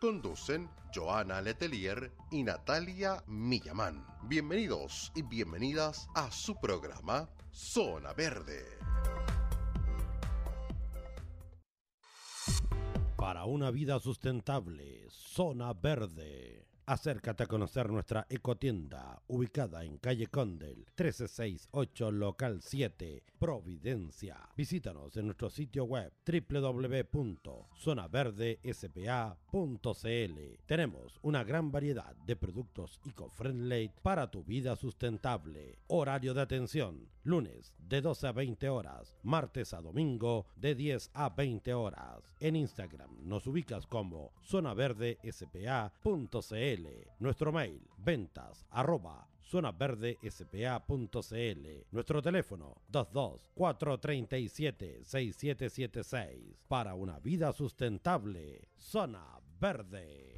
Conducen Joana Letelier y Natalia Millamán. Bienvenidos y bienvenidas a su programa Zona Verde. Para una vida sustentable, Zona Verde. Acércate a conocer nuestra ecotienda ubicada en calle Condel 1368 local 7 Providencia. Visítanos en nuestro sitio web www.zonaverdespa.cl. Tenemos una gran variedad de productos eco-friendly para tu vida sustentable. Horario de atención lunes de 12 a 20 horas, martes a domingo de 10 a 20 horas. En Instagram nos ubicas como zonaverdespa.cl nuestro mail, ventas arroba zonaverdespa.cl. Nuestro teléfono 22 437 6776. Para una vida sustentable, Zona Verde.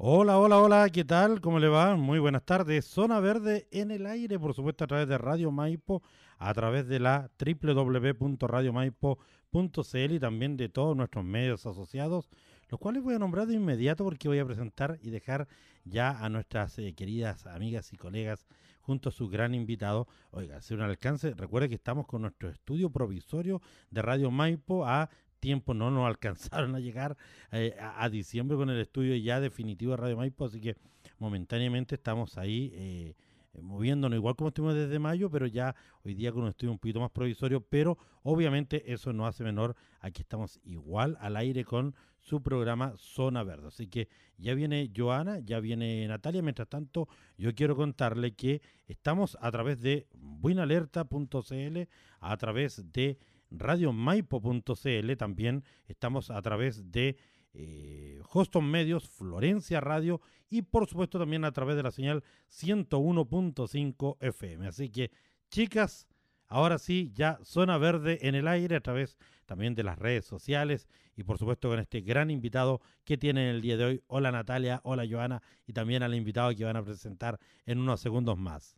Hola, hola, hola, ¿qué tal? ¿Cómo le va? Muy buenas tardes. Zona Verde en el aire, por supuesto, a través de Radio Maipo, a través de la www.radiomaipo.cl y también de todos nuestros medios asociados, los cuales voy a nombrar de inmediato porque voy a presentar y dejar ya a nuestras eh, queridas amigas y colegas junto a su gran invitado. Oiga, si un alcance, recuerde que estamos con nuestro estudio provisorio de Radio Maipo a tiempo no nos alcanzaron a llegar eh, a, diciembre con el estudio ya definitivo de Radio Maipo, así que momentáneamente estamos ahí eh, moviéndonos igual como estuvimos desde mayo, pero ya hoy día con un estudio un poquito más provisorio, pero obviamente eso no hace menor a que estamos igual al aire con su programa Zona Verde. Así que ya viene Joana, ya viene Natalia, mientras tanto yo quiero contarle que estamos a través de buenalerta.cl, a través de radiomaipo.cl, también estamos a través de eh, Hoston Medios, Florencia Radio y por supuesto también a través de la señal 101.5 FM. Así que chicas, ahora sí, ya zona verde en el aire a través también de las redes sociales y por supuesto con este gran invitado que tienen el día de hoy. Hola Natalia, hola Joana y también al invitado que van a presentar en unos segundos más.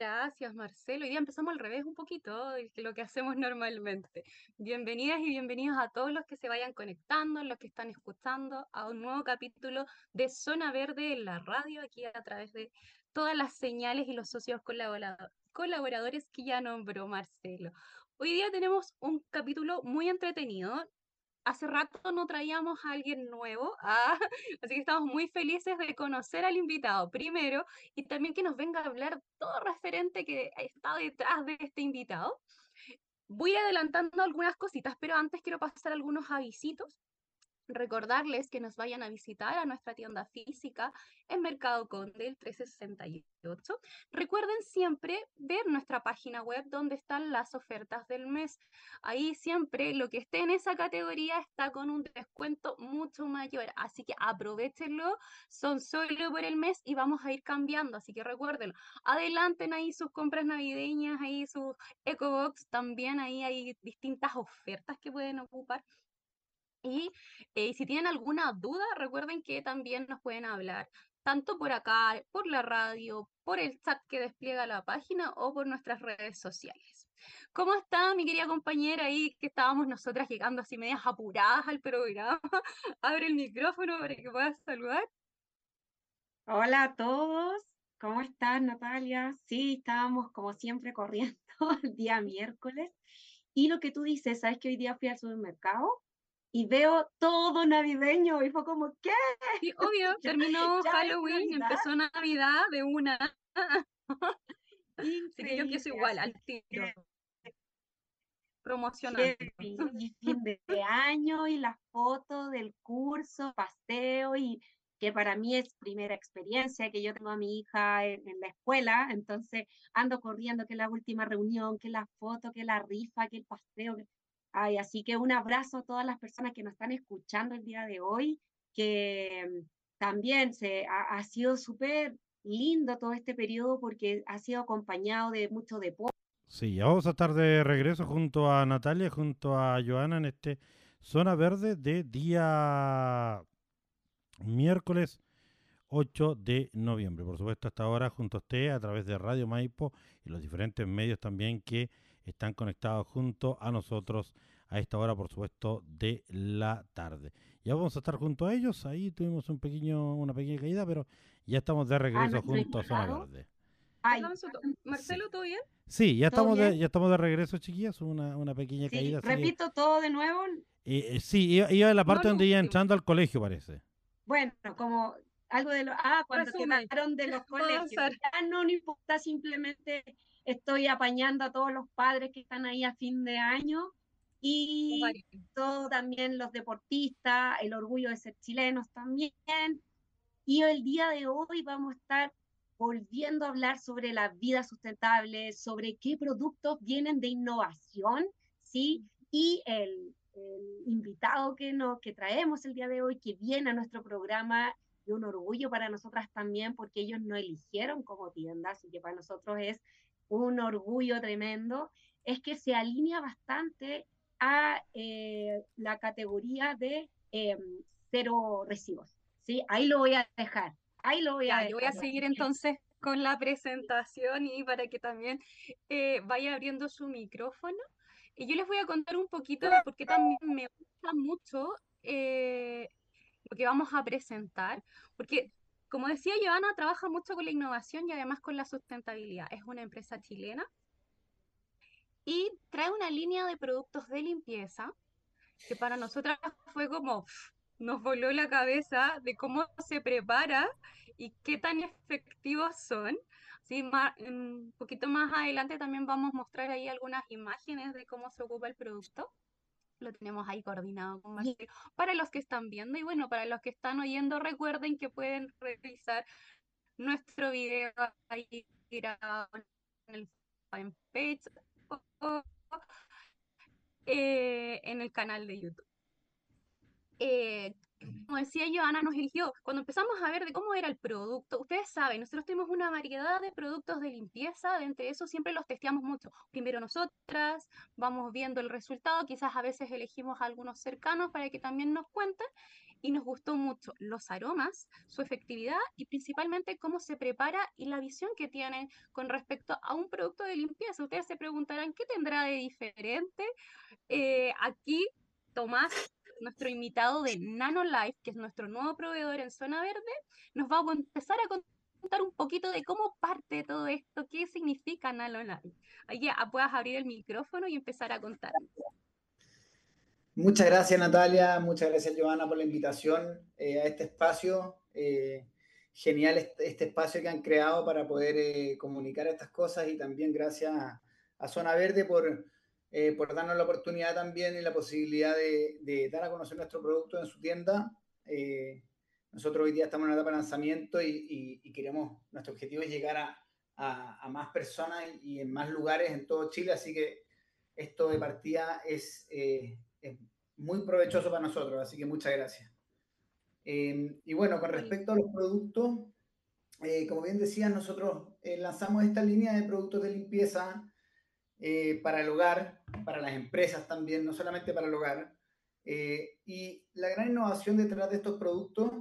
Gracias, Marcelo. Hoy día empezamos al revés un poquito de lo que hacemos normalmente. Bienvenidas y bienvenidos a todos los que se vayan conectando, los que están escuchando a un nuevo capítulo de Zona Verde en la radio, aquí a través de todas las señales y los socios colaboradores que ya nombró Marcelo. Hoy día tenemos un capítulo muy entretenido hace rato no traíamos a alguien nuevo, ah, así que estamos muy felices de conocer al invitado primero y también que nos venga a hablar todo referente que está detrás de este invitado. Voy adelantando algunas cositas, pero antes quiero pasar algunos avisitos recordarles que nos vayan a visitar a nuestra tienda física en Mercado Conde, el 1368. Recuerden siempre ver nuestra página web donde están las ofertas del mes. Ahí siempre lo que esté en esa categoría está con un descuento mucho mayor, así que aprovechenlo, son solo por el mes y vamos a ir cambiando, así que recuerden, adelanten ahí sus compras navideñas, ahí sus EcoBox, también ahí hay distintas ofertas que pueden ocupar y eh, si tienen alguna duda, recuerden que también nos pueden hablar, tanto por acá, por la radio, por el chat que despliega la página o por nuestras redes sociales. ¿Cómo está mi querida compañera ahí que estábamos nosotras llegando así medias apuradas al programa? Abre el micrófono para que puedas saludar. Hola a todos, ¿cómo están Natalia? Sí, estábamos como siempre corriendo el día miércoles. Y lo que tú dices, ¿sabes que hoy día fui al supermercado? Y veo todo navideño y fue como, ¿qué? Sí, obvio, terminó Halloween, empezó Navidad de una. Así que yo empiezo igual, al tiro. Promocionando. Y fin de año y las fotos del curso, paseo y que para mí es primera experiencia, que yo tengo a mi hija en, en, la escuela, entonces ando corriendo que la última reunión, que la foto, que la rifa, que el paseo, que así que un abrazo a todas las personas que nos están escuchando el día de hoy, que también se, ha, sido súper lindo todo este periodo porque ha sido acompañado de mucho deporte. Sí, ya vamos a estar de regreso junto a Natalia, junto a Joana en este Zona Verde de día miércoles 8 de noviembre. Por supuesto, hasta ahora junto a usted a través de Radio Maipo y los diferentes medios también que están conectados junto a nosotros a esta hora, por supuesto, de la tarde. Ya vamos a estar junto a ellos. Ahí tuvimos un pequeño, una pequeña caída, pero ya estamos de ah, regreso junto a Zona Verde. Marcelo, ¿todo bien? Sí, ya estamos, de, ya estamos de regreso, chiquillas. Una, una pequeña caída. Repito todo de nuevo. Eh, eh, sí, iba, iba, a la parte donde iba entrando al colegio, parece. Bueno, como algo de lo. Ah, cuando quedaron de los colegios. Ya no, no importa, simplemente estoy apañando a todos los padres que están ahí a fin de año y todo también los deportistas, el orgullo de ser chilenos también. Y el día de hoy vamos a estar volviendo a hablar sobre la vida sustentable, sobre qué productos vienen de innovación, ¿sí? Y el, invitado que, nos, que traemos el día de hoy, que viene a nuestro programa, y un orgullo para nosotras también, porque ellos no eligieron como tienda, así que para nosotros es un orgullo tremendo, es que se alinea bastante a eh, la categoría de em, cero residuos. ¿sí? Ahí lo voy a dejar. Ahí lo voy a Yo voy a seguir entonces con la presentación y para que también eh, vaya abriendo su micrófono. Y yo les voy a contar un poquito porque también me gusta mucho eh, lo que vamos a presentar, porque como decía Joana, trabaja mucho con la innovación y además con la sustentabilidad. Es una empresa chilena y trae una línea de productos de limpieza que para nosotras fue como nos voló la cabeza de cómo se prepara y qué tan efectivos son. Sí, un poquito más adelante también vamos a mostrar ahí algunas imágenes de cómo se ocupa el producto. Lo tenemos ahí coordinado con Marcelo. Para los que están viendo y bueno, para los que están oyendo, recuerden que pueden revisar nuestro video ahí grabado en el fanpage eh, en el canal de YouTube. Eh, como decía Joana, nos eligió, cuando empezamos a ver de cómo era el producto, ustedes saben, nosotros tenemos una variedad de productos de limpieza, de entre eso siempre los testeamos mucho. Primero nosotras, vamos viendo el resultado, quizás a veces elegimos algunos cercanos para que también nos cuenten, y nos gustó mucho los aromas, su efectividad y principalmente cómo se prepara y la visión que tienen con respecto a un producto de limpieza. Ustedes se preguntarán, ¿qué tendrá de diferente? Eh, aquí Tomás, nuestro invitado de NanoLife, que es nuestro nuevo proveedor en Zona Verde, nos va a empezar a contar un poquito de cómo parte todo esto, qué significa NanoLife. Ahí ya puedas abrir el micrófono y empezar a contar. Muchas gracias Natalia, muchas gracias Joana por la invitación eh, a este espacio. Eh, genial este, espacio que han creado para poder eh, comunicar estas cosas y también gracias a, Zona Verde por, por darnos la oportunidad también y la posibilidad de, dar a conocer nuestro producto en su tienda. nosotros hoy día estamos en una etapa de lanzamiento y, queremos, nuestro objetivo es llegar a, a, más personas y en más lugares en todo Chile, así que esto de partida es es muy provechoso para nosotros, así que muchas gracias. Eh, y bueno, con respecto a los productos, eh, como bien decía, nosotros eh, lanzamos esta línea de productos de limpieza para el hogar, para las empresas también, no solamente para el hogar. y la gran innovación detrás de estos productos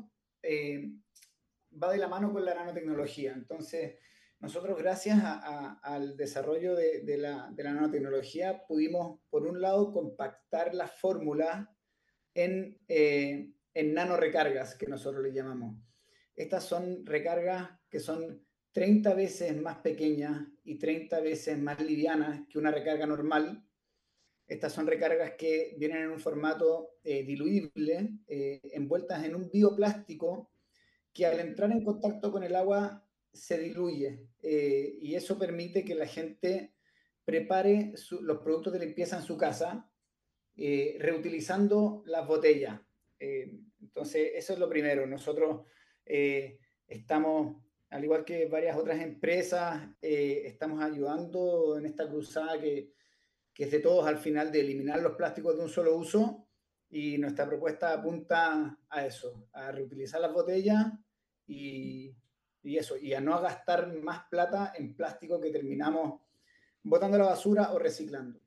va de la mano con la nanotecnología. Entonces, nosotros, gracias al desarrollo de, la, nanotecnología, pudimos, por un lado, compactar la fórmula en, eh, en nanorecargas, que nosotros le llamamos. Estas son recargas que son 30 veces más pequeñas y 30 veces más livianas que una recarga normal. Estas son recargas que vienen en un formato eh, diluible, eh, envueltas en un bioplástico que al entrar en contacto con el agua se diluye eh, y eso permite que la gente prepare los productos de limpieza en su casa eh, reutilizando las botellas. Entonces, eso es lo primero. Nosotros estamos, al igual que varias otras empresas, estamos ayudando en esta cruzada que, que, es de todos al final de eliminar los plásticos de un solo uso y nuestra propuesta apunta a eso, a reutilizar las botellas y, y eso, y a no gastar más plata en plástico que terminamos botando la basura o reciclando.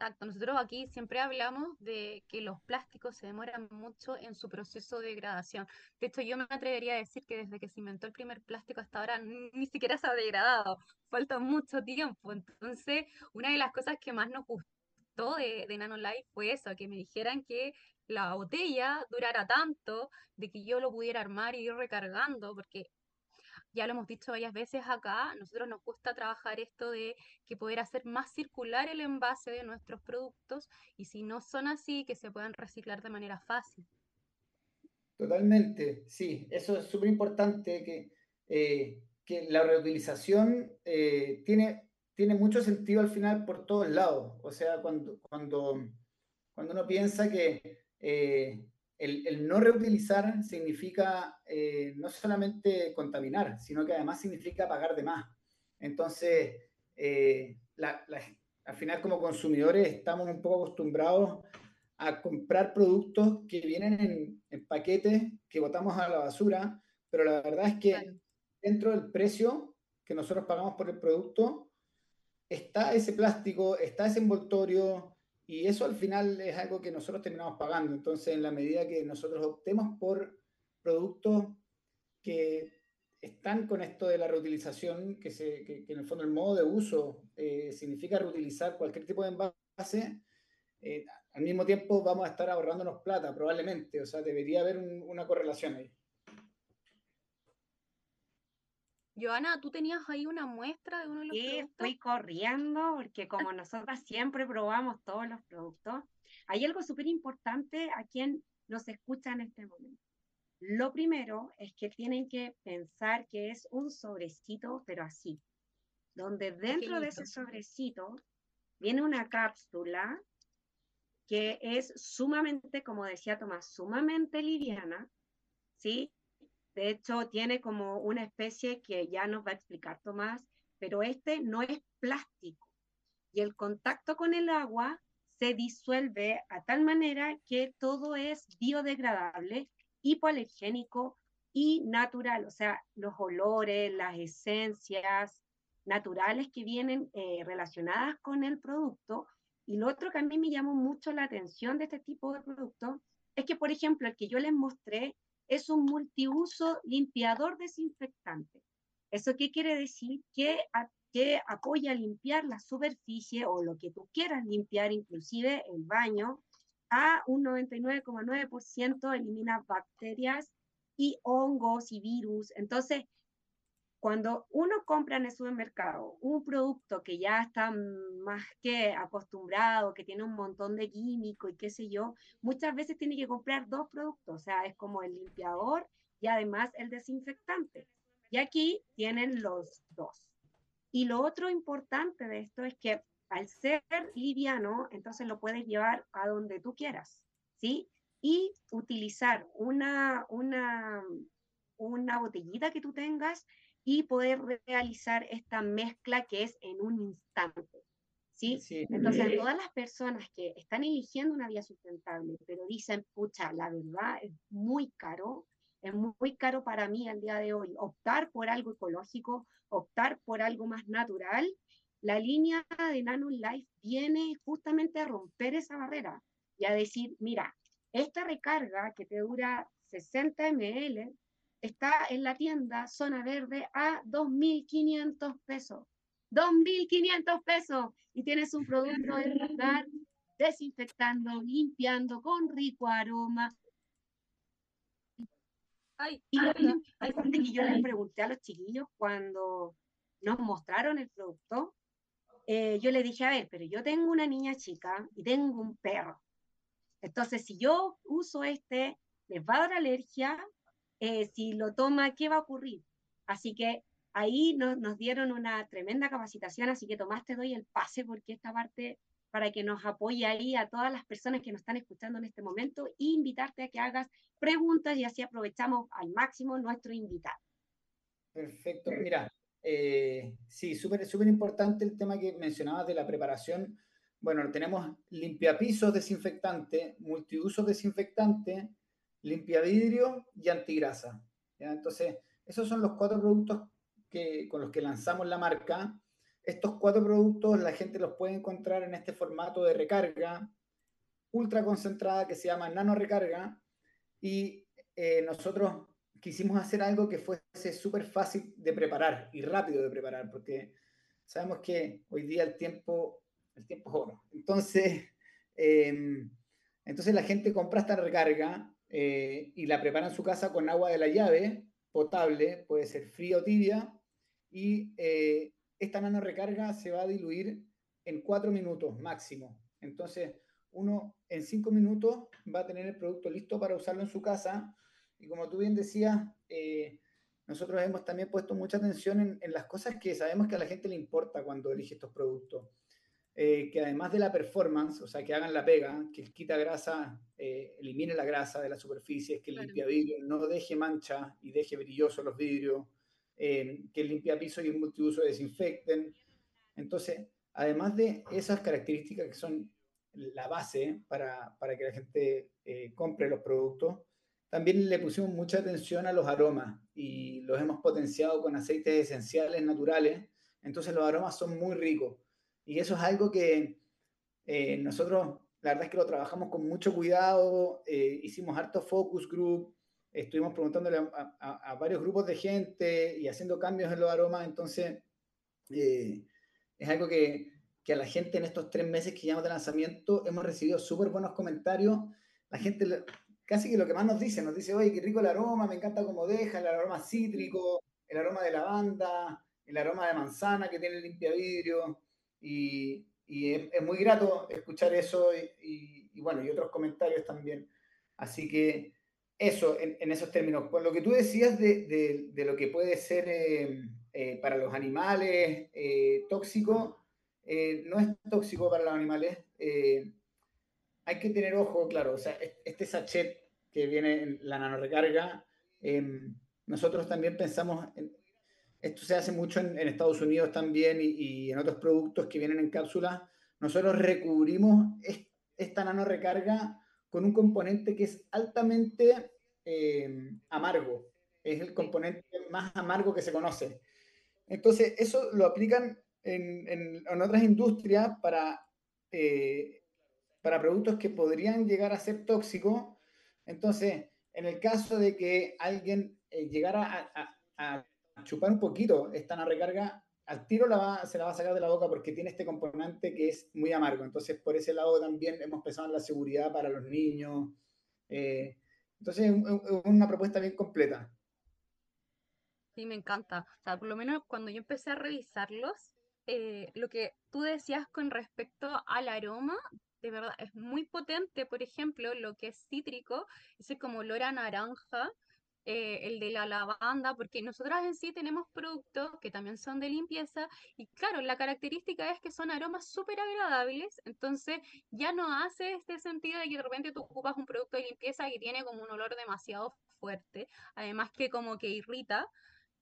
Exacto, nosotros aquí siempre hablamos de que los plásticos se demoran mucho en su proceso de degradación. De hecho, yo me atrevería a decir que desde que se inventó el primer plástico hasta ahora ni siquiera se ha degradado, falta mucho tiempo. Entonces, una de las cosas que más nos gustó de, de Nanolife fue eso, que me dijeran que la botella durara tanto, de que yo lo pudiera armar y ir recargando, porque ya lo hemos dicho varias veces acá, nosotros nos gusta trabajar esto de que poder hacer más circular el envase de nuestros productos y si no son así, que se puedan reciclar de manera fácil. Totalmente, sí, eso es súper importante que, eh, que la reutilización eh, tiene, tiene mucho sentido al final por todos lados. O sea, cuando, cuando, cuando uno piensa que eh, el, no reutilizar significa eh, no solamente contaminar, sino que además significa pagar de más. Entonces, eh, al final como consumidores estamos un poco acostumbrados a comprar productos que vienen en, paquetes que botamos a la basura, pero la verdad es que dentro del precio que nosotros pagamos por el producto está ese plástico, está ese envoltorio, y eso al final es algo que nosotros terminamos pagando. Entonces, en la medida que nosotros optemos por productos que están con esto de la reutilización, que, se, que, en el fondo el modo de uso eh, significa reutilizar cualquier tipo de envase, eh, al mismo tiempo vamos a estar ahorrándonos plata, probablemente. O sea, debería haber una correlación ahí. Joana, ¿tú tenías ahí una muestra de uno de los sí, estoy corriendo porque como nosotras siempre probamos todos los productos, hay algo súper importante a quien nos escucha en este momento. Lo primero es que tienen que pensar que es un sobrecito, pero así, donde dentro de ese sobrecito viene una cápsula que es sumamente, como decía Tomás, sumamente liviana, ¿sí? De hecho, tiene como una especie que ya nos va a explicar Tomás, pero este no es plástico. Y el contacto con el agua se disuelve a tal manera que todo es biodegradable, hipoalergénico y natural. O sea, los olores, las esencias naturales que vienen eh, relacionadas con el producto. Y lo otro que a mí me llamó mucho la atención de este tipo de producto es que, por ejemplo, el que yo les mostré es un multiuso limpiador desinfectante. ¿Eso qué quiere decir? Que, apoya a limpiar la superficie o lo que tú quieras limpiar, inclusive el baño, a un 99,9% elimina bacterias y hongos y virus. Entonces, cuando uno compra en el supermercado un producto que ya está más que acostumbrado, que tiene un montón de químico y qué sé yo, muchas veces tiene que comprar dos productos, o sea, es como el limpiador y además el desinfectante. Y aquí tienen los dos. Y lo otro importante de esto es que al ser liviano, entonces lo puedes llevar a donde tú quieras, ¿sí? Y utilizar una, una, una botellita que tú tengas y poder realizar esta mezcla que es en un instante. ¿sí? Entonces, todas las personas que están eligiendo una vía sustentable, pero dicen, pucha, la verdad es muy caro, es muy caro para mí al día de hoy optar por algo ecológico, optar por algo más natural, la línea de Nano Life viene justamente a romper esa barrera y a decir, mira, esta recarga que te dura 60 ml, está en la tienda Zona Verde a 2.500 pesos. 2.500 pesos y tienes un producto de estar desinfectando, limpiando con rico aroma. Ay, y hay gente que yo les pregunté a los chiquillos cuando nos mostraron el producto, eh, yo le dije, a ver, pero yo tengo una niña chica y tengo un perro. Entonces, si yo uso este, les va a dar alergia, eh, si lo toma, ¿qué va a ocurrir? Así que ahí nos dieron una tremenda capacitación, así que Tomás te doy el pase porque esta parte para que nos apoye ahí a todas las personas que nos están escuchando en este momento e invitarte a que hagas preguntas y así aprovechamos al máximo nuestro invitado. Perfecto, mira, eh, sí, súper súper importante el tema que mencionabas de la preparación, bueno, tenemos limpiapisos desinfectante, multiuso desinfectante, limpia vidrio y antigrasa. Entonces, esos son los cuatro productos que, con los que lanzamos la marca. Estos cuatro productos la gente los puede encontrar en este formato de recarga ultra concentrada que se llama nano recarga y eh, nosotros quisimos hacer algo que fuese súper fácil de preparar y rápido de preparar porque sabemos que hoy día el tiempo, el tiempo es oro. Entonces, em, entonces la gente compra esta recarga eh, y la prepara en su casa con agua de la llave potable, puede ser fría o tibia, y eh, esta nano recarga se va a diluir en cuatro minutos máximo. Entonces, uno en cinco minutos va a tener el producto listo para usarlo en su casa. Y como tú bien decías, eh, nosotros hemos también puesto mucha atención en, las cosas que sabemos que a la gente le importa cuando elige estos productos. Eh, que además de la performance, o sea, que hagan la pega, que quita grasa, elimine la grasa de la superficie, que limpia vidrio, no deje mancha y deje brillosos los vidrios, eh, que limpia piso y el multiuso desinfecten. Entonces, además de esas características que son la base para, para que la gente eh, compre los productos, también le pusimos mucha atención a los aromas y los hemos potenciado con aceites esenciales naturales. Entonces los aromas son muy ricos. Y eso es algo que eh, nosotros, la verdad es que lo trabajamos con mucho cuidado, hicimos harto focus group, estuvimos preguntándole a, varios grupos de gente y haciendo cambios en los aromas, entonces eh, es algo que, que, a la gente en estos tres meses que llevamos de lanzamiento hemos recibido súper buenos comentarios. La gente casi que lo que más nos dice, nos dice, oye, qué rico el aroma, me encanta cómo deja, el aroma cítrico, el aroma de lavanda, el aroma de manzana que tiene el limpia vidrio, y, es, muy grato escuchar eso y, bueno, y otros comentarios también. Así que eso, en, esos términos. Con lo que tú decías de, lo que puede ser eh, eh, para los animales eh, tóxico, no es tóxico para los animales. hay que tener ojo, claro, o sea, este sachet que viene en la nanorecarga, em, nosotros también pensamos, esto se hace mucho en, Estados Unidos también y, en otros productos que vienen en cápsulas, nosotros recubrimos esta nanorecarga con un componente que es altamente eh, amargo. Es el componente más amargo que se conoce. Entonces, eso lo aplican en, en, otras industrias para, eh, para productos que podrían llegar a ser tóxicos. Entonces, en el caso de que alguien eh, llegara a, chupar un poquito esta recarga, al tiro se la va a sacar de la boca porque tiene este componente que es muy amargo. Entonces, por ese lado también hemos pensado en la seguridad para los niños. Eh, entonces, es una propuesta bien completa. Sí, me encanta. O sea, por lo menos cuando yo empecé a revisarlos, eh, lo que tú decías con respecto al aroma, de verdad, es muy potente. Por ejemplo, lo que es cítrico, ese como olor a naranja, eh, el de la lavanda, porque nosotras en sí tenemos productos que también son de limpieza y claro, la característica es que son aromas súper agradables, entonces ya no hace este sentido de que de repente tú ocupas un producto de limpieza que tiene como un olor demasiado fuerte, además que como que irrita.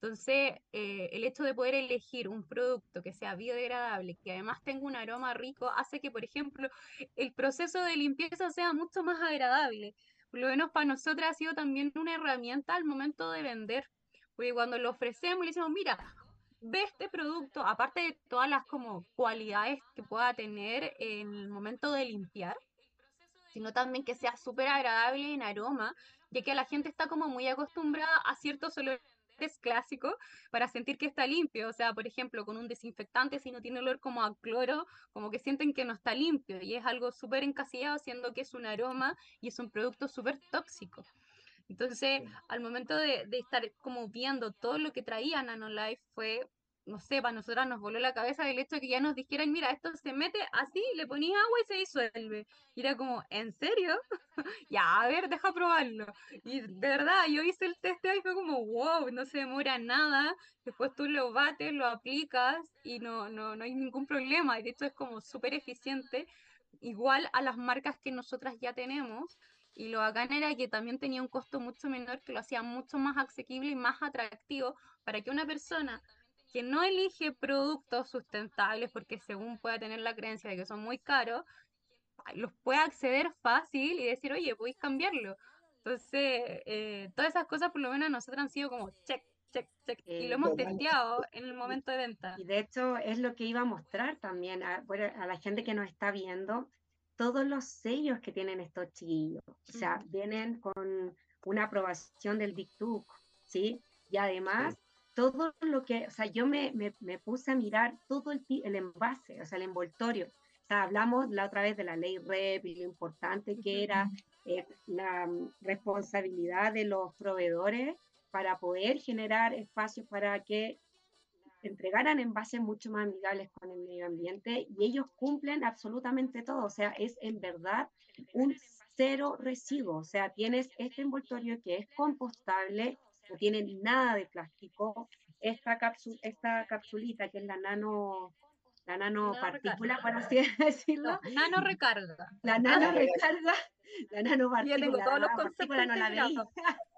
Entonces, eh, el hecho de poder elegir un producto que sea biodegradable, que además tenga un aroma rico, hace que, por ejemplo, el proceso de limpieza sea mucho más agradable por lo menos para nosotras ha sido también una herramienta al momento de vender, porque cuando lo ofrecemos le decimos, mira, ve este producto, aparte de todas las como cualidades que pueda tener en el momento de limpiar, sino también que sea súper agradable en aroma, ya que la gente está como muy acostumbrada a ciertos olores es clásico para sentir que está limpio. O sea, por ejemplo, con un desinfectante, si no tiene olor como a cloro, como que sienten que no está limpio. Y es algo súper encasillado, siendo que es un aroma y es un producto súper tóxico. Entonces, al momento de, de, estar como viendo todo lo que traía Nanolife fue no sé, para nosotras nos voló la cabeza el hecho de que ya nos dijeran, mira, esto se mete así, le ponía agua y se disuelve. Y era como, ¿en serio? ya, a ver, deja probarlo. Y de verdad, yo hice el test y fue como, wow, no se demora nada. Después tú lo bates, lo aplicas y no, no, no hay ningún problema. Y de hecho es como súper eficiente, igual a las marcas que nosotras ya tenemos. Y lo bacán era que también tenía un costo mucho menor, que lo hacía mucho más asequible y más atractivo para que una persona que no elige productos sustentables porque según pueda tener la creencia de que son muy caros, los puede acceder fácil y decir, oye, podéis cambiarlo. Entonces, eh, todas esas cosas por lo menos nosotros han sido como check, check, check. y lo Eh, hemos testeado en el momento de venta. Y de hecho es lo que iba a mostrar también a, la gente que nos está viendo, todos los sellos que tienen estos chiquillos. O sea, vienen con una aprobación del DICTUC, ¿sí? Y además, todo lo que, o sea, yo me, me, me puse a mirar todo el, el envase, o sea, el envoltorio. O sea, hablamos la otra vez de la ley REP y lo importante que era eh, la mm, responsabilidad de los proveedores para poder generar espacios para que entregaran envases mucho más amigables con el medio ambiente y ellos cumplen absolutamente todo. O sea, es en verdad un cero residuo. O sea, tienes este envoltorio que es compostable, no tiene nada de plástico. Esta, cápsula, esta capsulita que es la nano la nanopartícula, por así decirlo, No, nano recarga. la nano recarga, la nanopartícula, Ya tengo todos los conceptos no la.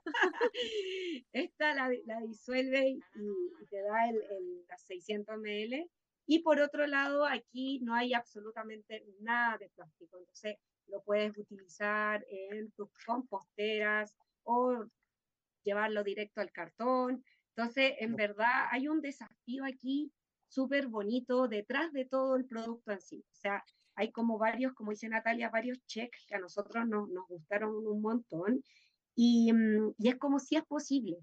Esta la, la disuelve y, y te da el, el, las 600 ml. Y por otro lado, aquí no hay absolutamente nada de plástico. Entonces, lo puedes utilizar en tus composteras o llevarlo directo al cartón. Entonces, en verdad, hay un desafío aquí súper bonito detrás de todo el producto en sí. O sea, hay como varios, como dice Natalia, varios checks que a nosotros nos, nos gustaron un montón. Y, mm, y, es como si es posible,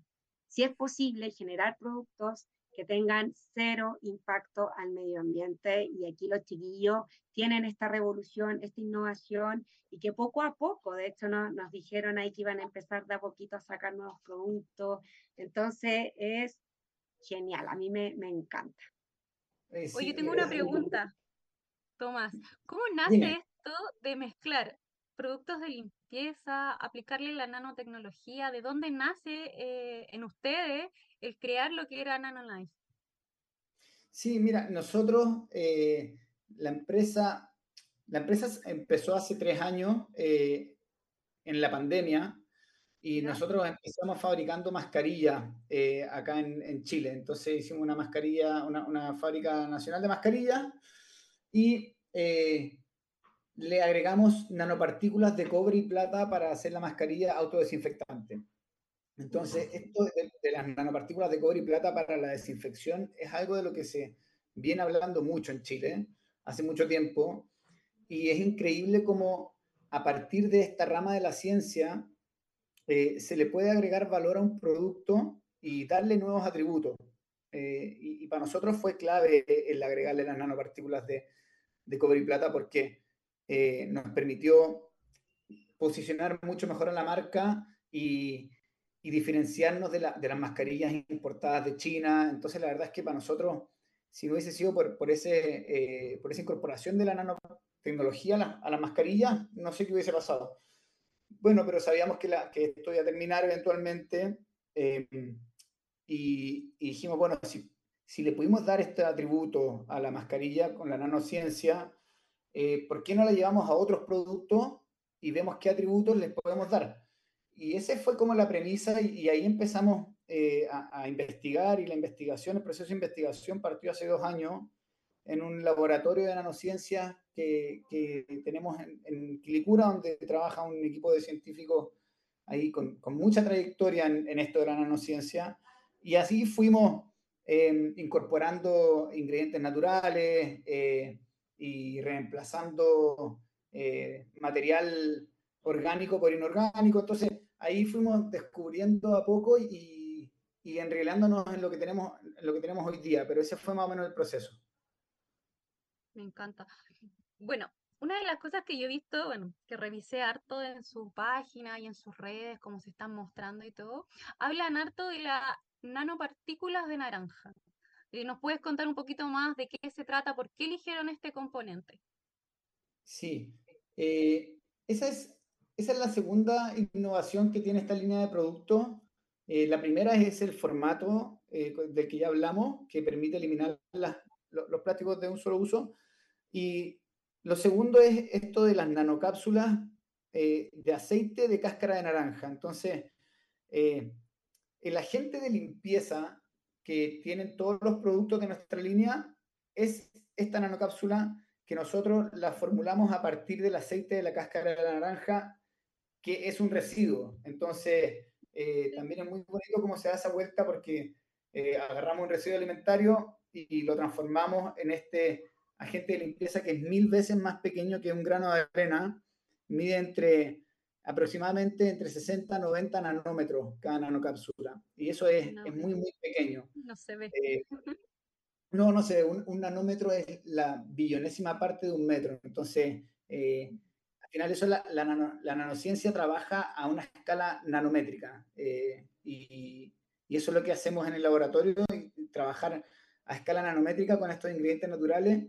si es posible generar productos que tengan cero impacto al medio ambiente. Y aquí los chiquillos tienen esta revolución, esta innovación, y que poco a poco, de hecho, no, nos dijeron ahí que iban a empezar de a poquito a sacar nuevos productos. Entonces, es genial, a mí me, me encanta. Eh, sí, Oye, tengo una pregunta, Tomás. ¿Cómo nace Dime. esto de mezclar productos de limpieza, aplicarle la nanotecnología? ¿De dónde nace eh, en ustedes el crear lo que era NanoLife? Sí, mira, nosotros, eh, la empresa, la empresa empezó hace tres años eh, en la pandemia y nosotros empezamos fabricando mascarillas eh, acá en, en, Chile. Entonces hicimos una mascarilla, una, una fábrica nacional de mascarillas y eh, le agregamos nanopartículas de cobre y plata para hacer la mascarilla autodesinfectante. Entonces, esto de, de, las nanopartículas de cobre y plata para la desinfección es algo de lo que se viene hablando mucho en Chile hace mucho tiempo y es increíble cómo a partir de esta rama de la ciencia eh, se le puede agregar valor a un producto y darle nuevos atributos. Eh, y, y, para nosotros fue clave el agregarle las nanopartículas de, de cobre y plata porque eh, nos permitió posicionar mucho mejor a la marca y, y diferenciarnos de, la, de, las mascarillas importadas de China. Entonces, la verdad es que para nosotros, si no hubiese sido por, por, ese, eh, por esa incorporación de la nanotecnología a, la, a las mascarillas, no sé qué hubiese pasado. Bueno, pero sabíamos que, la, que esto iba a terminar eventualmente eh, y, y, dijimos, bueno, si, si, le pudimos dar este atributo a la mascarilla con la nanociencia, eh, ¿por qué no la llevamos a otros productos y vemos qué atributos les podemos dar? Y esa fue como la premisa y, ahí empezamos eh, a, investigar y la investigación, el proceso de investigación partió hace dos años en un laboratorio de nanociencias que, tenemos en, en, donde trabaja un equipo de científicos ahí con, mucha trayectoria en, esto de la nanociencia. Y así fuimos eh, incorporando ingredientes naturales y reemplazando eh, material orgánico por inorgánico. Entonces, ahí fuimos descubriendo a poco y, y en lo que tenemos en lo que tenemos hoy día, pero ese fue más o menos el proceso. Me encanta. Bueno, una de las cosas que yo he visto, bueno, que revisé harto en su página y en sus redes, como se están mostrando y todo, hablan harto de las nanopartículas de naranja. ¿Nos puedes contar un poquito más de qué se trata? ¿Por qué eligieron este componente? Sí, eh, esa, es, esa es la segunda innovación que tiene esta línea de producto. Eh, la primera es el formato eh, del que ya hablamos, que permite eliminar los, plásticos de un solo uso. Y lo segundo es esto de las nanocápsulas eh, de aceite de cáscara de naranja. Entonces, eh, el agente de limpieza que tienen todos los productos de nuestra línea es esta nanocápsula que nosotros la formulamos a partir del aceite de la cáscara de la naranja, que es un residuo. Entonces, eh, también es muy bonito cómo se da esa vuelta porque eh, agarramos un residuo alimentario y, lo transformamos en este agente de limpieza que es mil veces más pequeño que un grano de arena, mide entre aproximadamente entre 60 y 90 nanómetros cada nanocápsula. Y eso es, es muy, muy pequeño. No se ve. Eh, no, no sé, un, un, nanómetro es la billonésima parte de un metro. Entonces, eh, al final eso la, la, la, nanociencia trabaja a una escala nanométrica. Eh, y, y, eso es lo que hacemos en el laboratorio, trabajar a escala nanométrica con estos ingredientes naturales.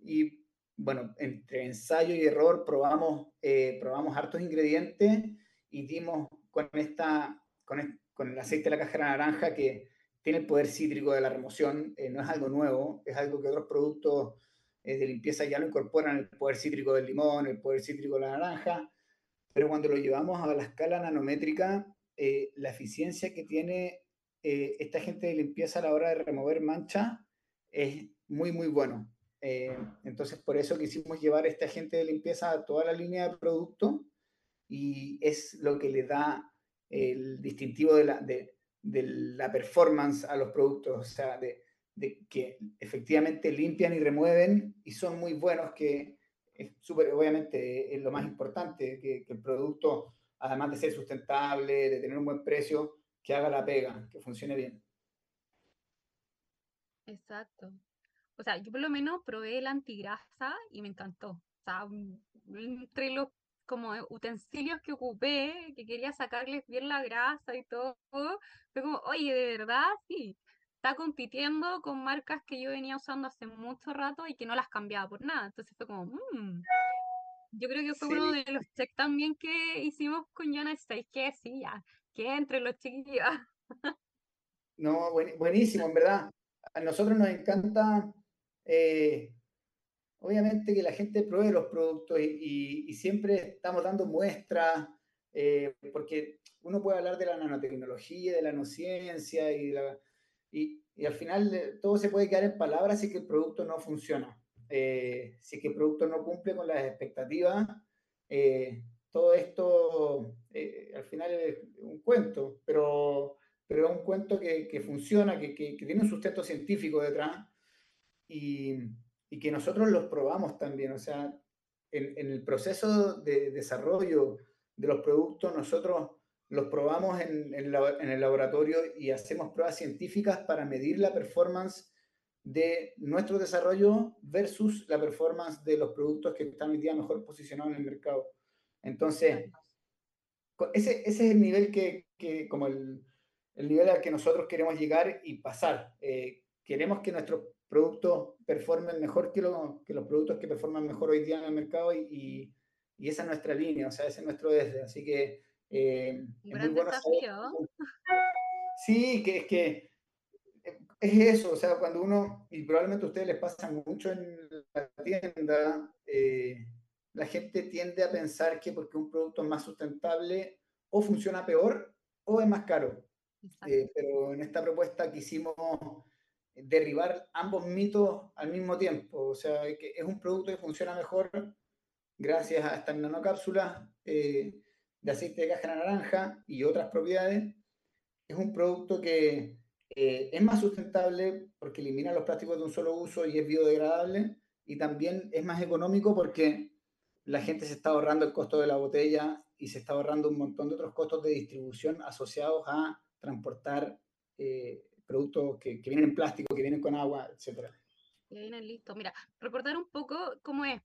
Y bueno, entre ensayo y error probamos, eh, probamos hartos ingredientes y dimos con, esta, con, con el aceite de la cáscara naranja que tiene el poder cítrico de la remoción, eh, no es algo nuevo, es algo que otros productos eh, de limpieza ya lo incorporan, el poder cítrico del limón, el poder cítrico de la naranja, pero cuando lo llevamos a la escala nanométrica, eh, la eficiencia que tiene esta gente de limpieza a la hora de remover mancha es muy, muy bueno. Entonces, por eso quisimos llevar este agente de limpieza a toda la línea de producto y es lo que le da el distintivo de la, de, de la performance a los productos, o sea, de, de que efectivamente limpian y remueven y son muy buenos, que es súper, obviamente, es lo más importante, que, que, el producto, además de ser sustentable, de tener un buen precio, que haga la pega, que funcione bien. Exacto. O sea, yo por lo menos probé el antigrasa y me encantó. O sea, entre los como utensilios que ocupé, que quería sacarles bien la grasa y todo, fue como, oye, de verdad, sí, está compitiendo con marcas que yo venía usando hace mucho rato y que no las cambiaba por nada. Entonces fue como, mmm. Yo creo que fue uno de los checks también que hicimos con Jonah Stage, que sí, ya, que entre los chiquillos. No, buenísimo, en verdad. A nosotros nos encanta eh, obviamente que la gente pruebe los productos y, siempre estamos dando muestras, eh, porque uno puede hablar de la nanotecnología, de la nanociencia y, y, al final eh, todo se puede quedar en palabras si que el producto no funciona. Si el producto no cumple con las expectativas, todo esto al final es un cuento, pero, pero es un cuento que, funciona, que, que, tiene un sustento científico detrás. Y, y que nosotros los probamos también. O sea, en, en el proceso de desarrollo de los productos, nosotros los probamos en, en, en, el laboratorio y hacemos pruebas científicas para medir la performance de nuestro desarrollo versus la performance de los productos que están hoy día mejor posicionados en el mercado. Entonces, ese, ese es el nivel que, que como el, el, nivel al que nosotros queremos llegar y pasar. Eh, queremos que nuestros productos performen mejor que, lo, que, los productos que performan mejor hoy día en el mercado y, y, esa es nuestra línea, o sea, ese es nuestro desde. Así que eh, es muy bueno desafío. Sí, que es que es eso, o sea, cuando uno, y probablemente a ustedes les pasa mucho en la tienda, eh, la gente tiende a pensar que porque un producto es más sustentable o funciona peor o es más caro. Eh, pero en esta propuesta quisimos derribar ambos mitos al mismo tiempo. O sea, que es un producto que funciona mejor gracias a estas nanocápsulas eh, de aceite de caja naranja y otras propiedades. Es un producto que eh, es más sustentable porque elimina los plásticos de un solo uso y es biodegradable. Y también es más económico porque la gente se está ahorrando el costo de la botella y se está ahorrando un montón de otros costos de distribución asociados a transportar eh, productos que, vienen en plástico, que vienen con agua, etcétera. Que vienen listos. Mira, recordar un poco cómo es.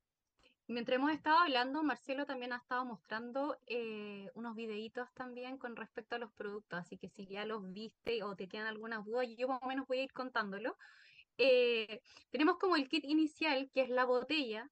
Mientras hemos estado hablando, Marcelo también ha estado mostrando eh, unos videitos también con respecto a los productos, así que si ya los viste o te quedan algunas dudas, yo más o menos voy a ir contándolo. Eh, tenemos como el kit inicial, que es la botella,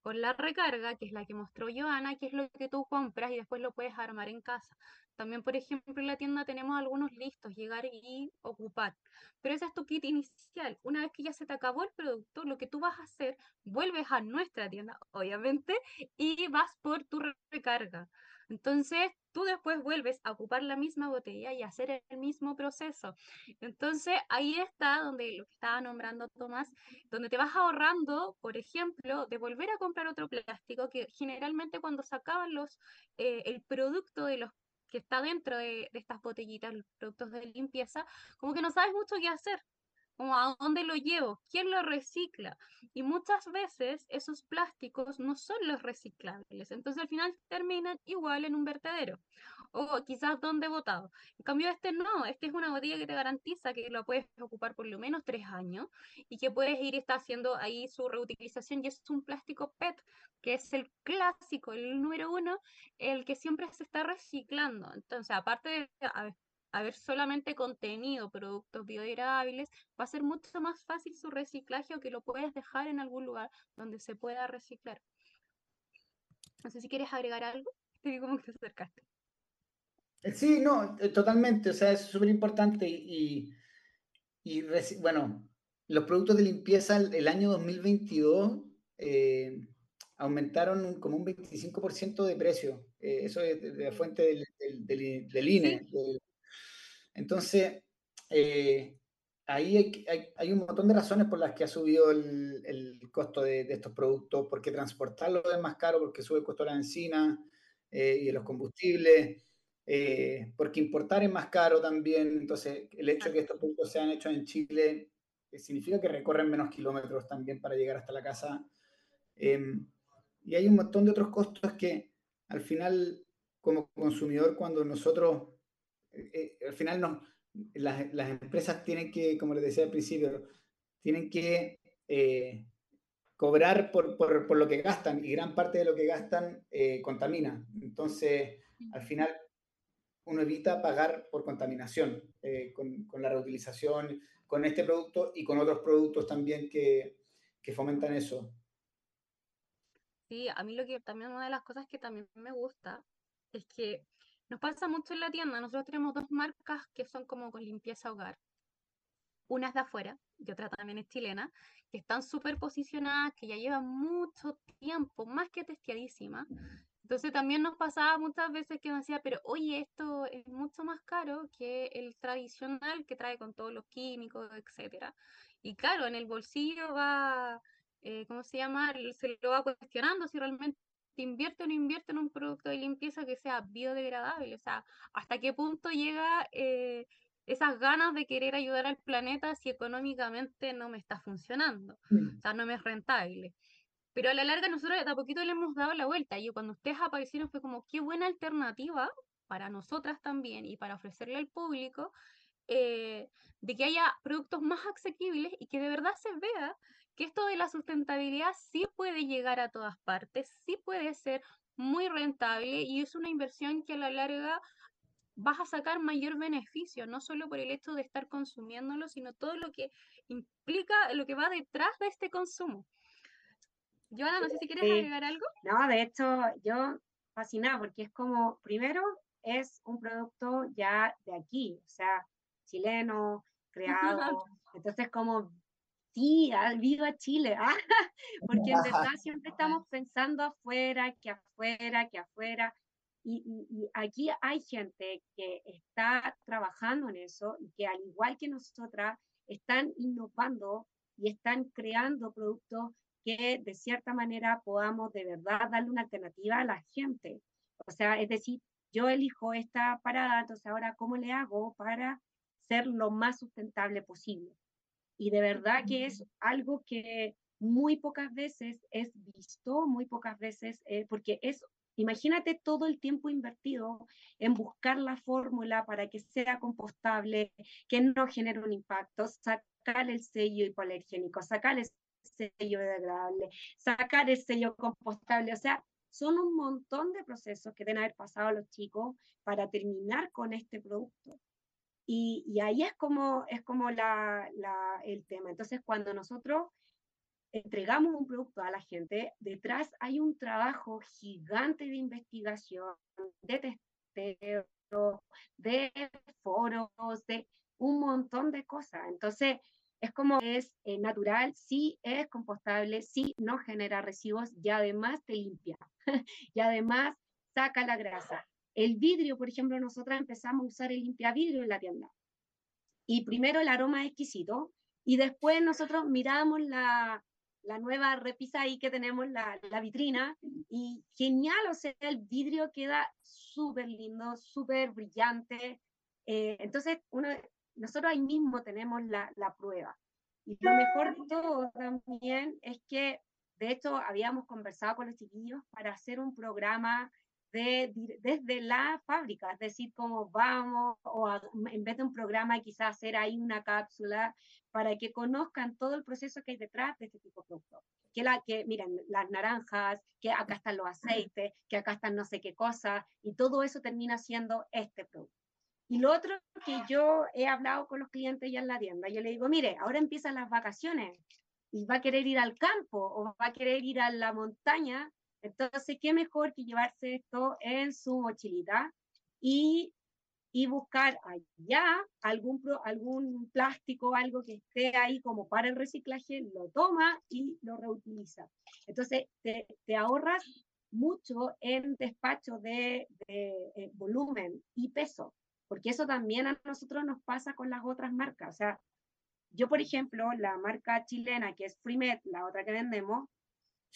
con la recarga, que es la que mostró Joana, que es lo que tú compras y después lo puedes armar en casa. También, por ejemplo, en la tienda tenemos algunos listos, llegar y ocupar. Pero ese es tu kit inicial. Una vez que ya se te acabó el producto, lo que tú vas a hacer, vuelves a nuestra tienda, obviamente, y vas por tu recarga. Entonces, tú después vuelves a ocupar la misma botella y hacer el mismo proceso. Entonces, ahí está donde lo que estaba nombrando Tomás, donde te vas ahorrando, por ejemplo, de volver a comprar otro plástico, que generalmente cuando sacaban los, eh, el producto de los que está dentro de, de estas botellitas, los productos de limpieza, como que no sabes mucho qué hacer como a dónde lo llevo, quién lo recicla. Y muchas veces esos plásticos no son los reciclables, entonces al final terminan igual en un vertedero o quizás donde botado. En cambio este no, este es una botella que te garantiza que lo puedes ocupar por lo menos tres años y que puedes ir está haciendo ahí su reutilización y es un plástico PET, que es el clásico, el número uno, el que siempre se está reciclando. Entonces, aparte de, haber solamente contenido productos biodegradables, va a ser mucho más fácil su reciclaje o que lo puedas dejar en algún lugar donde se pueda reciclar. No sé si quieres agregar algo. Te como que te acercaste. Eh, sí, no, eh, totalmente. O sea, es súper importante y, y, bueno, los productos de limpieza el, año 2022 eh, aumentaron como un 25% de precio. eso es de, la fuente del, del, INE, entonces, eh, ahí hay, un montón de razones por las que ha subido el, costo de, estos productos, porque transportarlos es más caro, porque sube el costo de la benzina eh, y de los combustibles, eh, porque importar es más caro también. Entonces, el hecho de que estos productos sean hechos en Chile significa que recorren menos kilómetros también para llegar hasta la casa. Em, y hay un montón de otros costos que al final, como consumidor, cuando nosotros eh, al final no, las, las, empresas tienen que, como les decía al principio, tienen que eh, cobrar por, por, por, lo que gastan y gran parte de lo que gastan eh, contamina. Entonces, al final, uno evita pagar por contaminación con, con, la reutilización, con este producto y con otros productos también que, que fomentan eso. Sí, a mí lo que también una de las cosas que también me gusta es que nos pasa mucho en la tienda. Nosotros tenemos dos marcas que son como con limpieza hogar. Una es de afuera y otra también es chilena, que están súper posicionadas, que ya llevan mucho tiempo, más que testeadísimas. Entonces también nos pasaba muchas veces que nos decía, pero oye, esto es mucho más caro que el tradicional que trae con todos los químicos, etcétera. Y claro, en el bolsillo va, eh, ¿cómo se llama? Se lo va cuestionando si realmente invierte o no invierte en un producto de limpieza que sea biodegradable? O sea, ¿hasta qué punto llega eh, esas ganas de querer ayudar al planeta si económicamente no me está funcionando? O sea, no me es rentable. Pero a la larga nosotros de a poquito le hemos dado la vuelta. Y cuando ustedes aparecieron fue como, qué buena alternativa para nosotras también y para ofrecerle al público eh, de que haya productos más asequibles y que de verdad se vea que esto de la sustentabilidad sí puede llegar a todas partes, sí puede ser muy rentable y es una inversión que a la larga vas a sacar mayor beneficio, no solo por el hecho de estar consumiéndolo, sino todo lo que implica, lo que va detrás de este consumo. Joana, no sé si quieres agregar algo. No, de hecho, yo fascinada porque es como, primero, es un producto ya de aquí, o sea, chileno, creado. Entonces, como sí, ah, viva Chile, ah, porque en verdad siempre estamos pensando afuera, que afuera, que afuera. Y, aquí hay gente que está trabajando en eso y que al igual que nosotras están innovando y están creando productos que de cierta manera podamos de verdad darle una alternativa a la gente. O sea, es decir, yo elijo esta parada, entonces ahora, ¿cómo le hago para ser lo más sustentable posible? Y de verdad que es algo que muy pocas veces es visto, muy pocas veces, eh, porque es, imagínate todo el tiempo invertido en buscar la fórmula para que sea compostable, que no genere un impacto, sacar el sello hipoalergénico, sacar el sello degradable, sacar el sello compostable, o sea, son un montón de procesos que deben haber pasado los chicos para terminar con este producto. Y, ahí es como, es como la, el tema. Entonces, cuando nosotros entregamos un producto a la gente, detrás hay un trabajo gigante de investigación, de testeo, de foros, de un montón de cosas. Entonces, es como es eh, natural, sí es compostable, sí no genera residuos y además te limpia. y además saca la grasa. El vidrio, por ejemplo, nosotros empezamos a usar el limpiavidrio en la tienda. Y primero el aroma es exquisito y después nosotros miramos la, la nueva repisa ahí que tenemos, la, la, vitrina, y genial, o sea, el vidrio queda súper lindo, súper brillante. Eh, entonces, uno, nosotros ahí mismo tenemos la, la prueba. Y lo mejor de todo también es que, de hecho, habíamos conversado con los chiquillos para hacer un programa de, desde la fábrica, es decir, cómo vamos, o en vez de un programa, quizás hacer ahí una cápsula para que conozcan todo el proceso que hay detrás de este tipo de productos. Que, la, que miren, las naranjas, que acá están los aceites, que acá están no sé qué cosas, y todo eso termina siendo este producto. Y lo otro que yo he hablado con los clientes ya en la tienda, yo le digo, mire, ahora empiezan las vacaciones y va a querer ir al campo o va a querer ir a la montaña, entonces, ¿qué mejor que llevarse esto en su mochilita y, y buscar allá algún, algún plástico, algo que esté ahí como para el reciclaje, lo toma y lo reutiliza. Entonces, te, te ahorras mucho en despacho de, de eh, volumen y peso porque eso también a nosotros nos pasa con las otras marcas. O sea, yo, por ejemplo, la marca chilena que es FreeMed, la otra que vendemos,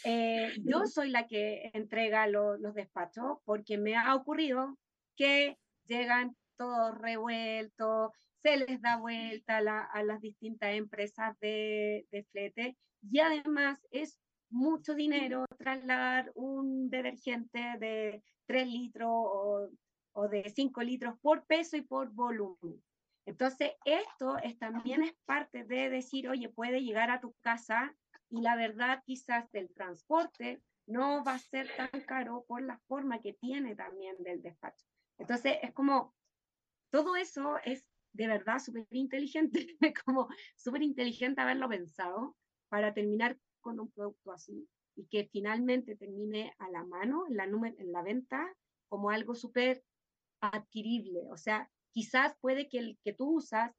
eh, yo soy la que entrega los despachos porque me ha ocurrido que llegan todos revueltos, se les da vuelta a, las distintas empresas de, de flete y además es mucho dinero trasladar un detergente de 3 litros o o de 5 litros por peso y por volumen. Entonces, esto es, también es parte de decir, oye, puede llegar a tu casa y la verdad quizás del transporte no va a ser tan caro por la forma que tiene también del despacho. Entonces, es como, todo eso es de verdad súper inteligente, como súper inteligente haberlo pensado para terminar con un producto así y que finalmente termine a la mano en la, en la venta como algo súper adquirible. O sea, quizás puede que el que tú usas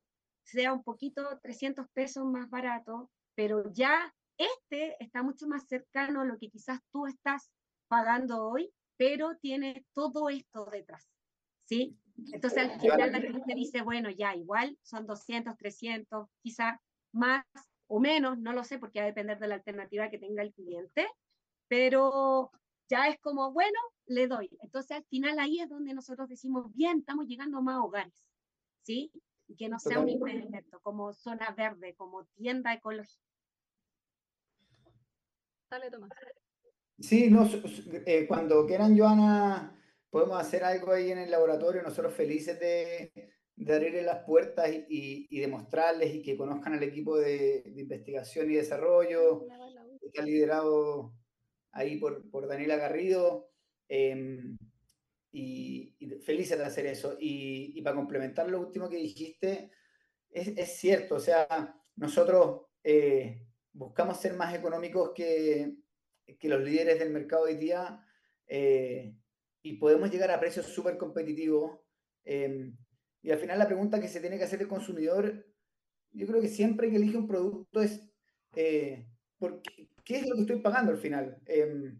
sea un poquito 300 pesos más barato, pero ya este está mucho más cercano a lo que quizás tú estás pagando hoy, pero tiene todo esto detrás. ¿Sí? Entonces al final la gente dice, bueno, ya igual son 200, 300, quizás más o menos, no lo sé porque va a depender de la alternativa que tenga el cliente, pero ya es como, bueno, le doy. Entonces, al final ahí es donde nosotros decimos, bien, estamos llegando a más hogares, ¿sí? Que no sea un impedimento, como zona verde, como tienda ecológica. Dale, Tomás. Sí, eh, cuando quieran, Joana, podemos hacer algo ahí en el laboratorio, nosotros felices de, de abrirle las puertas y, y, demostrarles y que conozcan al equipo de, investigación y desarrollo, que está liderado ahí por, por Daniela Garrido. Em, y, felices de hacer eso. Y, para complementar lo último que dijiste, es, es cierto, o sea, nosotros eh, buscamos ser más económicos que, que, los líderes del mercado hoy día eh, y podemos llegar a precios súper competitivos. Em, y al final la pregunta que se tiene que hacer el consumidor, yo creo que siempre que elige un producto es, eh, ¿por qué, qué, es lo que estoy pagando al final? Em,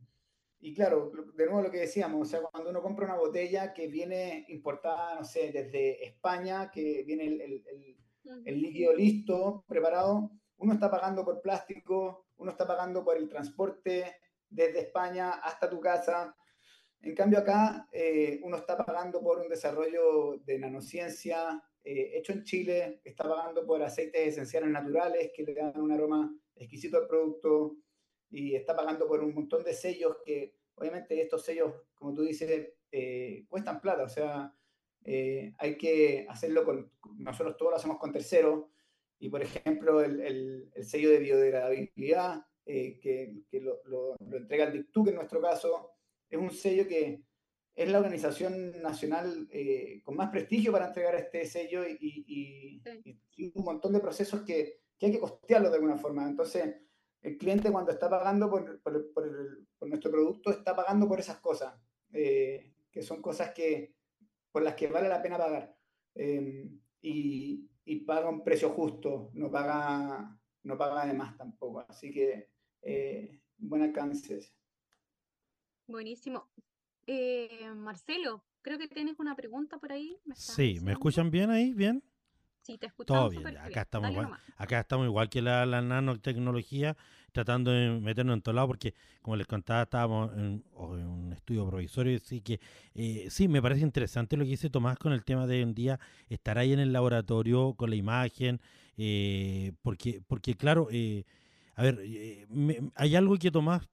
y claro, de nuevo lo que decíamos, o sea, cuando uno compra una botella que viene importada, no sé, desde España, que viene el, el, el, líquido listo, preparado, uno está pagando por plástico, uno está pagando por el transporte desde España hasta tu casa. En cambio acá eh, uno está pagando por un desarrollo de nanociencia eh, hecho en Chile, está pagando por aceites esenciales naturales que le dan un aroma exquisito al producto, y está pagando por un montón de sellos que, obviamente, estos sellos, como tú dices, eh, cuestan plata, o sea, eh, hay que hacerlo con, nosotros todos lo hacemos con terceros, y por ejemplo, el, el, sello de biodegradabilidad, eh, que, que lo, lo, entrega el DICTU, que en nuestro caso es un sello que es la organización nacional con más prestigio para entregar este sello y, y, y, un montón de procesos que, que hay que costearlo de alguna forma. Entonces, el cliente cuando está pagando por, por, por, nuestro producto está pagando por esas cosas, eh, que son cosas que, por las que vale la pena pagar. Eh, y, y, paga un precio justo, no paga, no paga de más tampoco. Así que eh, buen alcance. Buenísimo. Eh, Marcelo, creo que tienes una pregunta por ahí. sí, ¿me escuchan bien ahí? ¿Bien? Sí, te escuchamos Todo bien, acá estamos, igual, acá estamos igual que la, nanotecnología, tratando de meternos en todo lado, porque como les contaba, estábamos en, un estudio provisorio, así que eh, sí, me parece interesante lo que dice Tomás con el tema de un día estar ahí en el laboratorio con la imagen, eh, porque, porque claro, eh, a ver, hay algo que Tomás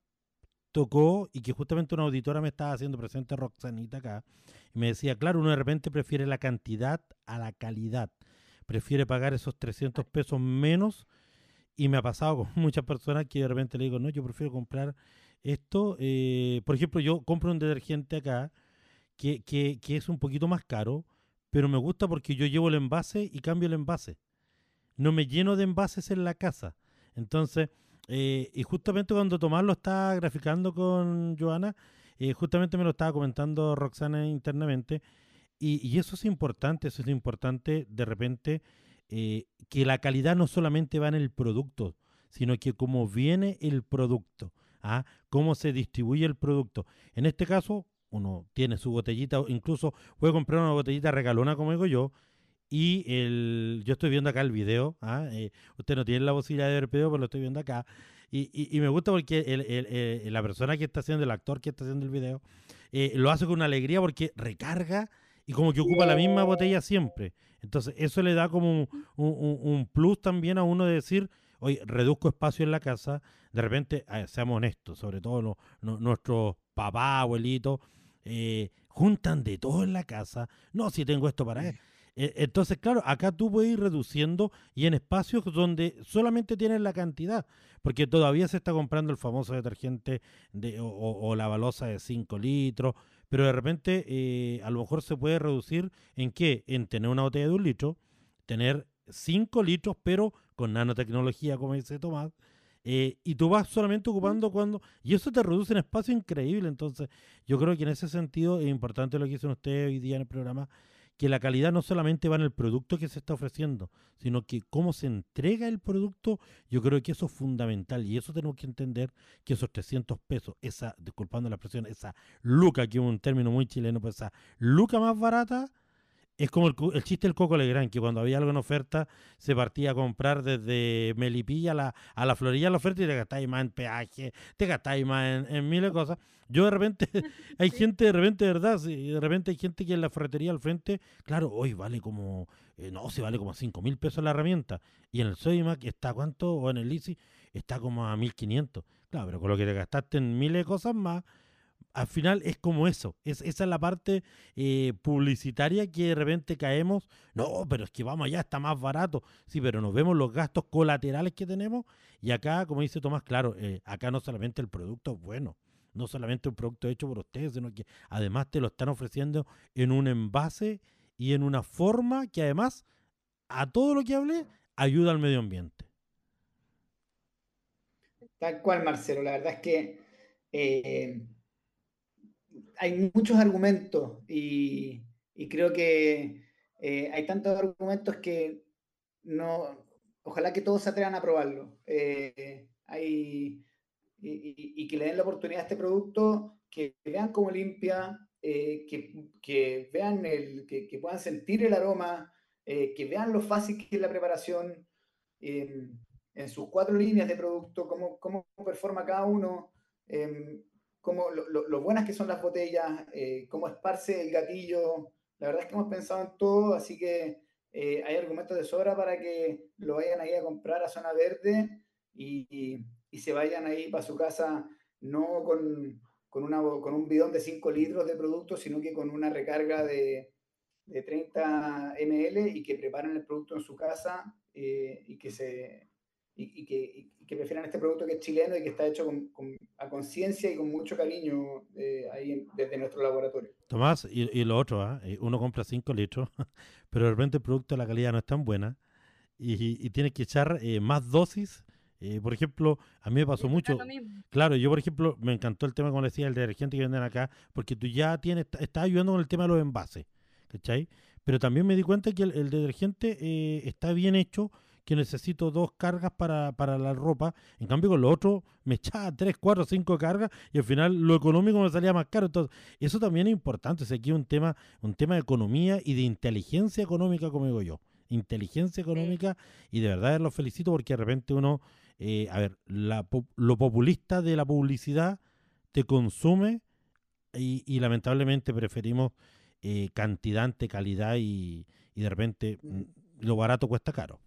tocó y que justamente una auditora me estaba haciendo presente, Roxanita, acá, y me decía, claro, uno de repente prefiere la cantidad a la calidad prefiere pagar esos 300 pesos menos. Y me ha pasado con muchas personas que de repente le digo, no, yo prefiero comprar esto. Eh, por ejemplo, yo compro un detergente acá que, que, que, es un poquito más caro, pero me gusta porque yo llevo el envase y cambio el envase. No me lleno de envases en la casa. Entonces, eh, y justamente cuando Tomás lo está graficando con Joana, eh, justamente me lo estaba comentando Roxana internamente, y, eso es importante, eso es importante de repente, eh, que la calidad no solamente va en el producto, sino que cómo viene el producto, ¿ah? cómo se distribuye el producto. En este caso, uno tiene su botellita, incluso puede comprar una botellita regalona, como digo yo, y el, yo estoy viendo acá el video, ¿ah? eh, usted no tiene la posibilidad de ver el video, pero lo estoy viendo acá, y, y, me gusta porque el, la persona que está haciendo, el actor que está haciendo el video, eh, lo hace con una alegría porque recarga y como que ocupa la misma botella siempre. Entonces, eso le da como un, plus también a uno de decir, oye, reduzco espacio en la casa, de repente, seamos honestos, sobre todo nuestros papás, abuelitos, eh, juntan de todo en la casa, no, si tengo esto para él. E, entonces, claro, acá tú puedes ir reduciendo y en espacios donde solamente tienes la cantidad, porque todavía se está comprando el famoso detergente de, o, o la balosa de 5 litros, pero de repente eh, a lo mejor se puede reducir en qué? En tener una botella de un litro, tener 5 litros, pero con nanotecnología, como dice Tomás, eh, y tú vas solamente ocupando cuando... Y eso te reduce en espacio increíble. Entonces, yo creo que en ese sentido es importante lo que dicen ustedes hoy día en el programa, que la calidad no solamente va en el producto que se está ofreciendo, sino que cómo se entrega el producto, yo creo que eso es fundamental y eso tenemos que entender que esos 300 pesos, esa, disculpando la expresión, esa luca, que es un término muy chileno, pues esa luca más barata, es como el, chiste del Coco Legrand, que cuando había algo en oferta se partía a comprar desde Melipilla a la, a la Florilla la oferta y te gastáis más en peaje, te gastáis más en, miles de cosas. Yo de repente, hay gente de repente, de verdad, de repente hay gente que en la ferretería al frente, claro, hoy vale como, eh, no, se vale como 5 mil pesos la herramienta. Y en el Sodimac está cuánto, o en el Lisi está como a 1500. Claro, pero con lo que te gastaste en miles de cosas más, al final es como eso, es, esa es la parte eh, publicitaria que de repente caemos, no, pero es que vamos allá, está más barato, sí, pero nos vemos los gastos colaterales que tenemos y acá, como dice Tomás, claro, eh, acá no solamente el producto es bueno, no solamente un producto hecho por ustedes, sino que además te lo están ofreciendo en un envase y en una forma que además a todo lo que hablé ayuda al medio ambiente. Tal cual, Marcelo, la verdad es que... Eh, hay muchos argumentos y, creo que eh, hay tantos argumentos que no, ojalá que todos se atrevan a probarlo. Eh, y, que le den la oportunidad a este producto, que vean cómo limpia, eh, que, vean el, que, puedan sentir el aroma, que vean lo fácil que es la preparación en sus cuatro líneas de producto, cómo, cómo performa cada uno. Em, cómo, lo, buenas que son las botellas, eh, cómo esparce el gatillo. La verdad es que hemos pensado en todo, así que eh, hay argumentos de sobra para que lo vayan ahí a comprar a Zona Verde y, y, se vayan ahí para su casa, no con, con, una, con un bidón de 5 litros de producto, sino que con una recarga de, de 30 ml y que preparen el producto en su casa eh, y que se y, que, que, prefieran este producto que es chileno y que está hecho con, a conciencia y con mucho cariño eh, ahí desde nuestro laboratorio. Tomás, y, lo otro, ¿ah? eh, uno compra 5 litros, pero de repente el producto la calidad no es tan buena y, y tienes que echar eh, más dosis. por ejemplo, a mí me pasó mucho. Claro, yo por ejemplo me encantó el tema, como decía, el detergente que venden acá, porque tú ya tienes, estás ayudando con el tema de los envases, ¿cachai? Pero también me di cuenta que el, el detergente está bien hecho que necesito dos cargas para, para la ropa. En cambio, con lo otro me echaba tres, cuatro, cinco cargas y al final lo económico me salía más caro. Entonces, eso también es importante. Es aquí un tema, un tema de economía y de inteligencia económica, como digo yo. Inteligencia económica y de verdad los felicito porque de repente uno, eh, a ver, la, lo populista de la publicidad te consume y, y lamentablemente preferimos eh, cantidad ante calidad y, y de repente mm, lo barato cuesta caro.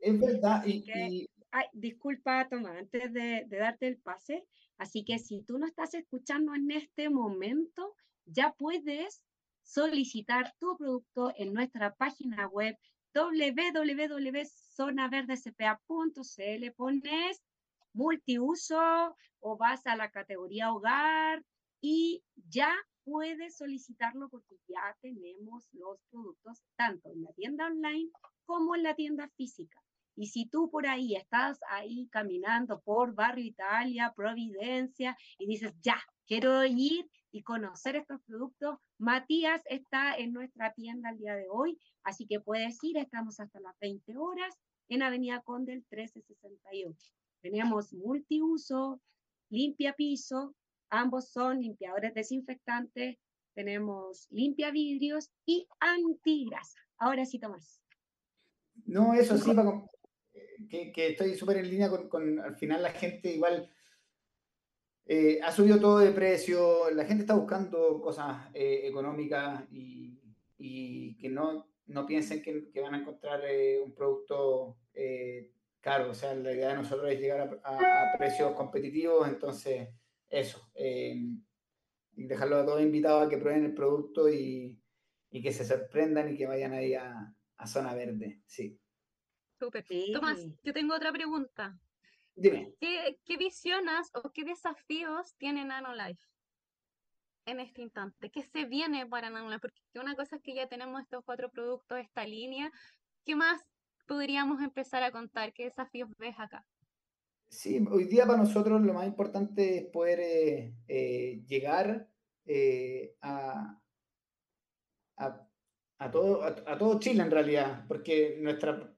Es verdad. Así Y, que- y- Ay, disculpa, Tomás, antes de, de darte el pase. Así que si tú no estás escuchando en este momento, ya puedes solicitar tu producto en nuestra página web www.zonaverdespa.cl. Pones multiuso o vas a la categoría hogar y ya puedes solicitarlo porque ya tenemos los productos tanto en la tienda online como en la tienda física. Y si tú por ahí estás ahí caminando por Barrio Italia, Providencia, y dices, ya, quiero ir y conocer estos productos, Matías está en nuestra tienda el día de hoy, así que puedes ir, estamos hasta las 20 horas en Avenida Condel 1368. Tenemos multiuso, limpia piso, ambos son limpiadores desinfectantes, tenemos limpia vidrios y antigrasa. Ahora sí, Tomás. no, eso sí, para que, que estoy súper en línea con, con, al final la gente igual eh, ha subido todo de precio, la gente está buscando cosas eh, económicas y, y que no, no piensen que, van a encontrar eh, un producto eh, caro, o sea, la idea de nosotros es llegar a, a- a precios competitivos, entonces eso, eh, y dejarlo a todos invitados a que prueben el producto y, y que se sorprendan y que vayan ahí a, a Zona Verde, sí. Súper. Tomás, Sí. yo tengo otra pregunta. Dime. ¿Qué, qué visionas o qué desafíos tiene NanoLife en este instante? ¿Qué se viene para NanoLife? Porque una cosa es que ya tenemos estos cuatro productos, esta línea. ¿Qué más podríamos empezar a contar? ¿Qué desafíos ves acá? Sí, hoy día para nosotros lo más importante es poder eh, eh, llegar eh, a, a, a todo, a, a todo Chile en realidad, porque nuestra,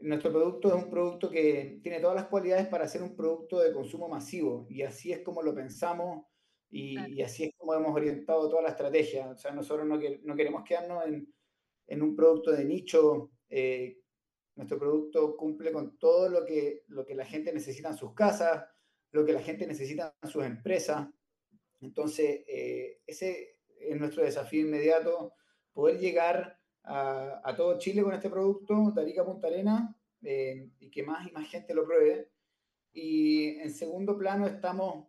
nuestro producto es un producto que tiene todas las cualidades para ser un producto de consumo masivo y así es como lo pensamos y, y así es como hemos orientado toda la estrategia. O sea, nosotros no, que- no queremos quedarnos en, en un producto de nicho. eh, nuestro producto cumple con todo lo que, lo que la gente necesita en sus casas, lo que la gente necesita en sus empresas. Entonces, eh, ese es nuestro desafío inmediato, poder llegar a, a todo Chile con este producto, de Arica a Punta Arena, eh, y que más y más gente lo pruebe. Y en segundo plano estamos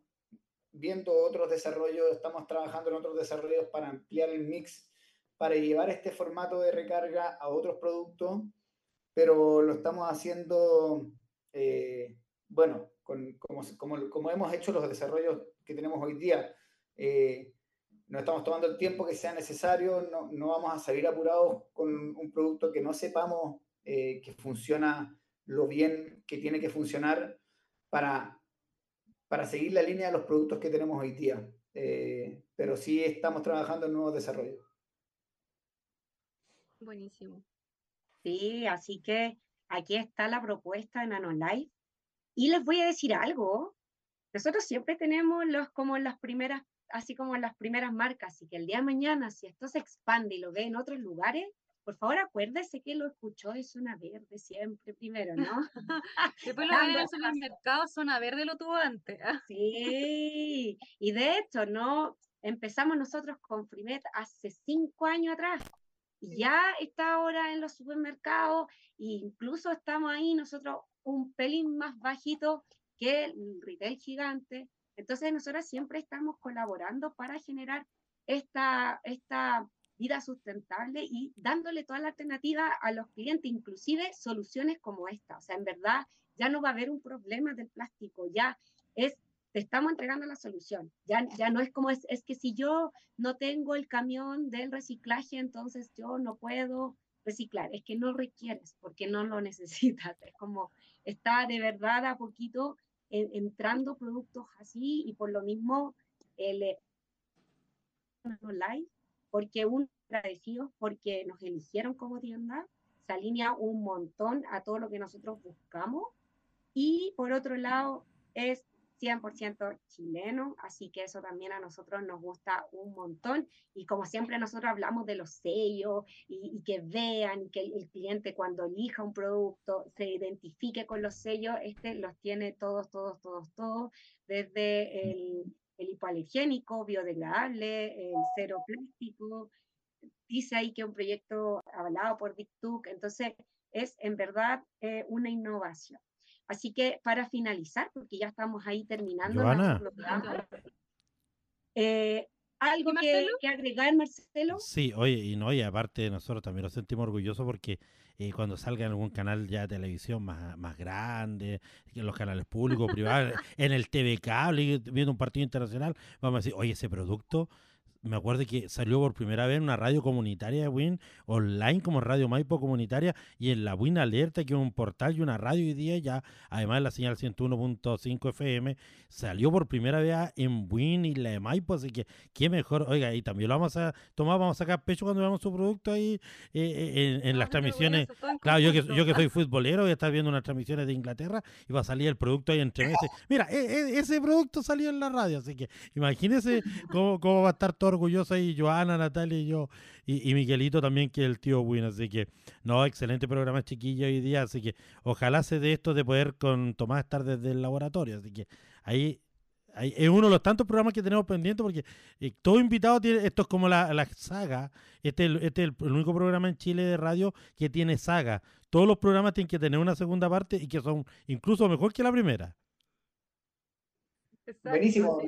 viendo otros desarrollos, estamos trabajando en otros desarrollos para ampliar el mix, para llevar este formato de recarga a otros productos, pero lo estamos haciendo, eh, bueno, con, como, como, como, hemos hecho los desarrollos que tenemos hoy día. Eh, no estamos tomando el tiempo que sea necesario, no, no vamos a salir apurados con un producto que no sepamos eh, que funciona lo bien que tiene que funcionar para, para seguir la línea de los productos que tenemos hoy día. Eh, pero sí estamos trabajando en nuevos desarrollos. Buenísimo. Sí, así que aquí está la propuesta de NanoLife. Y les voy a decir algo. Nosotros siempre tenemos los como las primeras, así como las primeras marcas, así que el día de mañana, si esto se expande y lo ve en otros lugares, por favor acuérdese que lo escuchó de Zona Verde siempre primero, ¿no? Después lo ven en el supermercado, Zona Verde lo tuvo antes. Sí, y de hecho, ¿no? Empezamos nosotros con Frimet hace cinco años atrás. Y ya está ahora en los supermercados e incluso estamos ahí nosotros un pelín más bajito que el retail gigante. Entonces nosotros siempre estamos colaborando para generar esta, esta vida sustentable y dándole toda la alternativa a los clientes, inclusive soluciones como esta. O sea, en verdad ya no va a haber un problema del plástico, ya es te estamos entregando la solución. Ya, ya no es como es, es que si yo no tengo el camión del reciclaje, entonces yo no puedo reciclar. Es que no requieres porque no lo necesitas. Es como está de verdad a poquito en, entrando productos así y por lo mismo el live porque un agradecido porque nos eligieron como tienda se alinea un montón a todo lo que nosotros buscamos. Y por otro lado, es 100% chileno, así que eso también a nosotros nos gusta un montón. Y como siempre nosotros hablamos de los sellos y, que vean que el, cliente cuando elija un producto se identifique con los sellos, este los tiene todos, todos, todos, todos, desde el, el hipoalergénico, biodegradable, el cero plástico. Dice ahí que es un proyecto avalado por BigTuc, entonces es en verdad eh, una innovación. Así que para finalizar, porque ya estamos ahí terminando. Eh, ¿Algo que, que, agregar, Marcelo? Sí, oye, y no, y aparte nosotros también nos sentimos orgullosos porque eh, cuando salga en algún canal ya de televisión más, más grande, en los canales públicos, privados, en el TV cable, viendo un partido internacional, vamos a decir, oye, ese producto me acuerdo que salió por primera vez en una radio comunitaria de Win, online como Radio Maipo comunitaria, y en la Win Alerta, que es un portal y una radio hoy día ya, además de la señal 101.5 FM, salió por primera vez en Win y la de Maipo, así que qué mejor, oiga, y también lo vamos a tomar, vamos a sacar pecho cuando veamos su producto ahí eh, eh, en, las transmisiones. Claro, yo que, yo que soy futbolero, voy a estar viendo unas transmisiones de Inglaterra y va a salir el producto ahí entre meses. Mira, e, e, ese producto salió en la radio, así que imagínense cómo, cómo va a estar todo orgullosa y Joana, Natalia y yo, y, Miguelito también, que es el tío Win. Así que, no, excelente programa chiquillo hoy día. Así que ojalá se dé esto de poder con Tomás estar desde el laboratorio. Así que ahí, ahí es uno de los tantos programas que tenemos pendientes porque eh, todo invitado tiene, esto es como la, saga. Este, este es el, único programa en Chile de radio que tiene saga. Todos los programas tienen que tener una segunda parte y que son incluso mejor que la primera. Buenísimo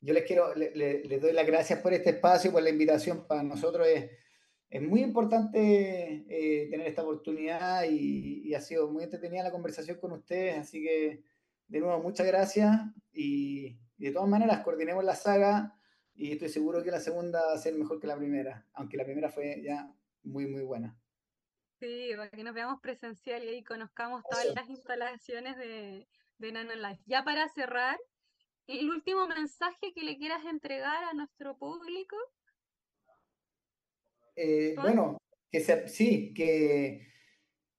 yo les quiero, les doy las gracias por este espacio, por la invitación. Para nosotros es, es muy importante eh, tener esta oportunidad y, ha sido muy entretenida la conversación con ustedes. Así que, de nuevo, muchas gracias y, de todas maneras, coordinemos la saga y estoy seguro que la segunda va a ser mejor que la primera, aunque la primera fue ya muy, muy buena. Sí, para que nos veamos presencial y ahí conozcamos todas las instalaciones de, de NanoLife. Ya para cerrar, el último mensaje que le quieras entregar a nuestro público. Eh, bueno, que se, sí, que,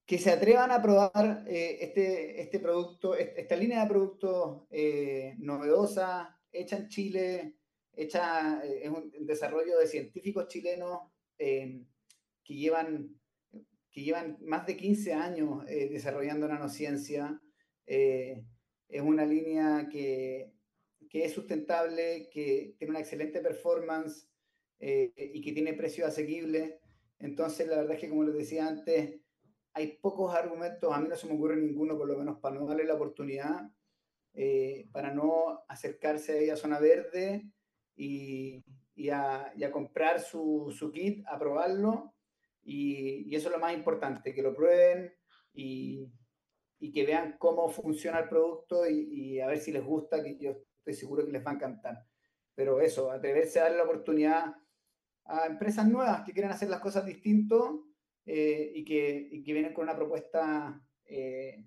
que se atrevan a probar eh, este, este producto, esta línea de productos eh, novedosa, hecha en Chile, hecha, es un desarrollo de científicos chilenos que, llevan, que llevan más de 15 años desarrollando nanociencia. es una línea que que es sustentable, que tiene una excelente performance eh, y que tiene precio asequible. Entonces, la verdad es que, como les decía antes, hay pocos argumentos, a mí no se me ocurre ninguno, por lo menos para no darle la oportunidad, eh, para no acercarse a zona verde y, a, comprar su, kit, a probarlo. Y, y, eso es lo más importante, que lo prueben y que vean cómo funciona el producto y, a ver si les gusta, que yo estoy seguro que les va a encantar. Pero eso, atreverse a darle la oportunidad a empresas nuevas que quieren hacer las cosas distinto eh, y, que, y, que, vienen con una propuesta eh,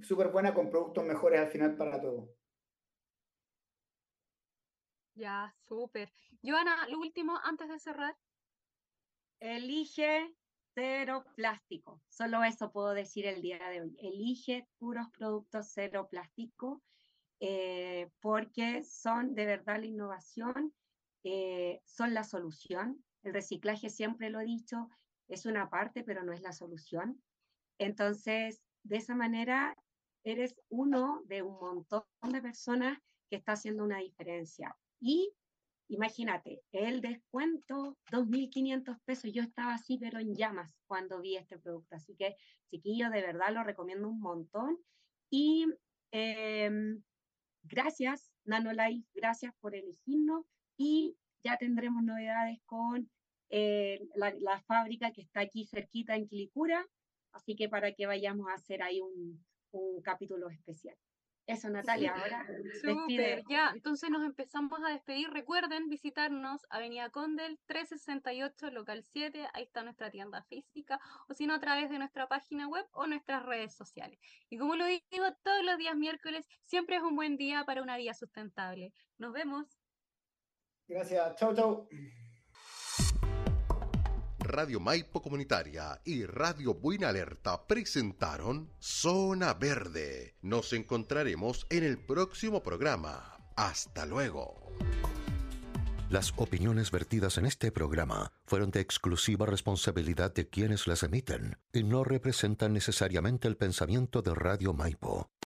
súper buena con productos mejores al final para todos. Ya, súper. Joana, lo último antes de cerrar. Elige cero plástico. Solo eso puedo decir el día de hoy. Elige puros productos cero plástico eh, porque son de verdad la innovación, eh, son la solución. El reciclaje, siempre lo he dicho, es una parte, pero no es la solución. Entonces, de esa manera, eres uno de un montón de personas que está haciendo una diferencia. Y imagínate, el descuento, 2.500 pesos, yo estaba así, pero en llamas cuando vi este producto. Así que, chiquillo, de verdad lo recomiendo un montón. Y em, Gracias, Nanolife, gracias por elegirnos y ya tendremos novedades con eh, la, fábrica que está aquí cerquita en Quilicura, así que para que vayamos a hacer ahí un, un capítulo especial. Eso, Natalia, ahora despide. Ya, entonces nos empezamos a despedir. Recuerden visitarnos Avenida Condel 368, local 7. Ahí está nuestra tienda física, o si no, a través de nuestra página web o nuestras redes sociales. Y como lo digo todos los días miércoles, siempre es un buen día para una vida sustentable. Nos vemos. Gracias. Chau, chau. Radio Maipo Comunitaria y Radio Buena Alerta presentaron Zona Verde. Nos encontraremos en el próximo programa. Hasta luego. Las opiniones vertidas en este programa fueron de exclusiva responsabilidad de quienes las emiten y no representan necesariamente el pensamiento de Radio Maipo.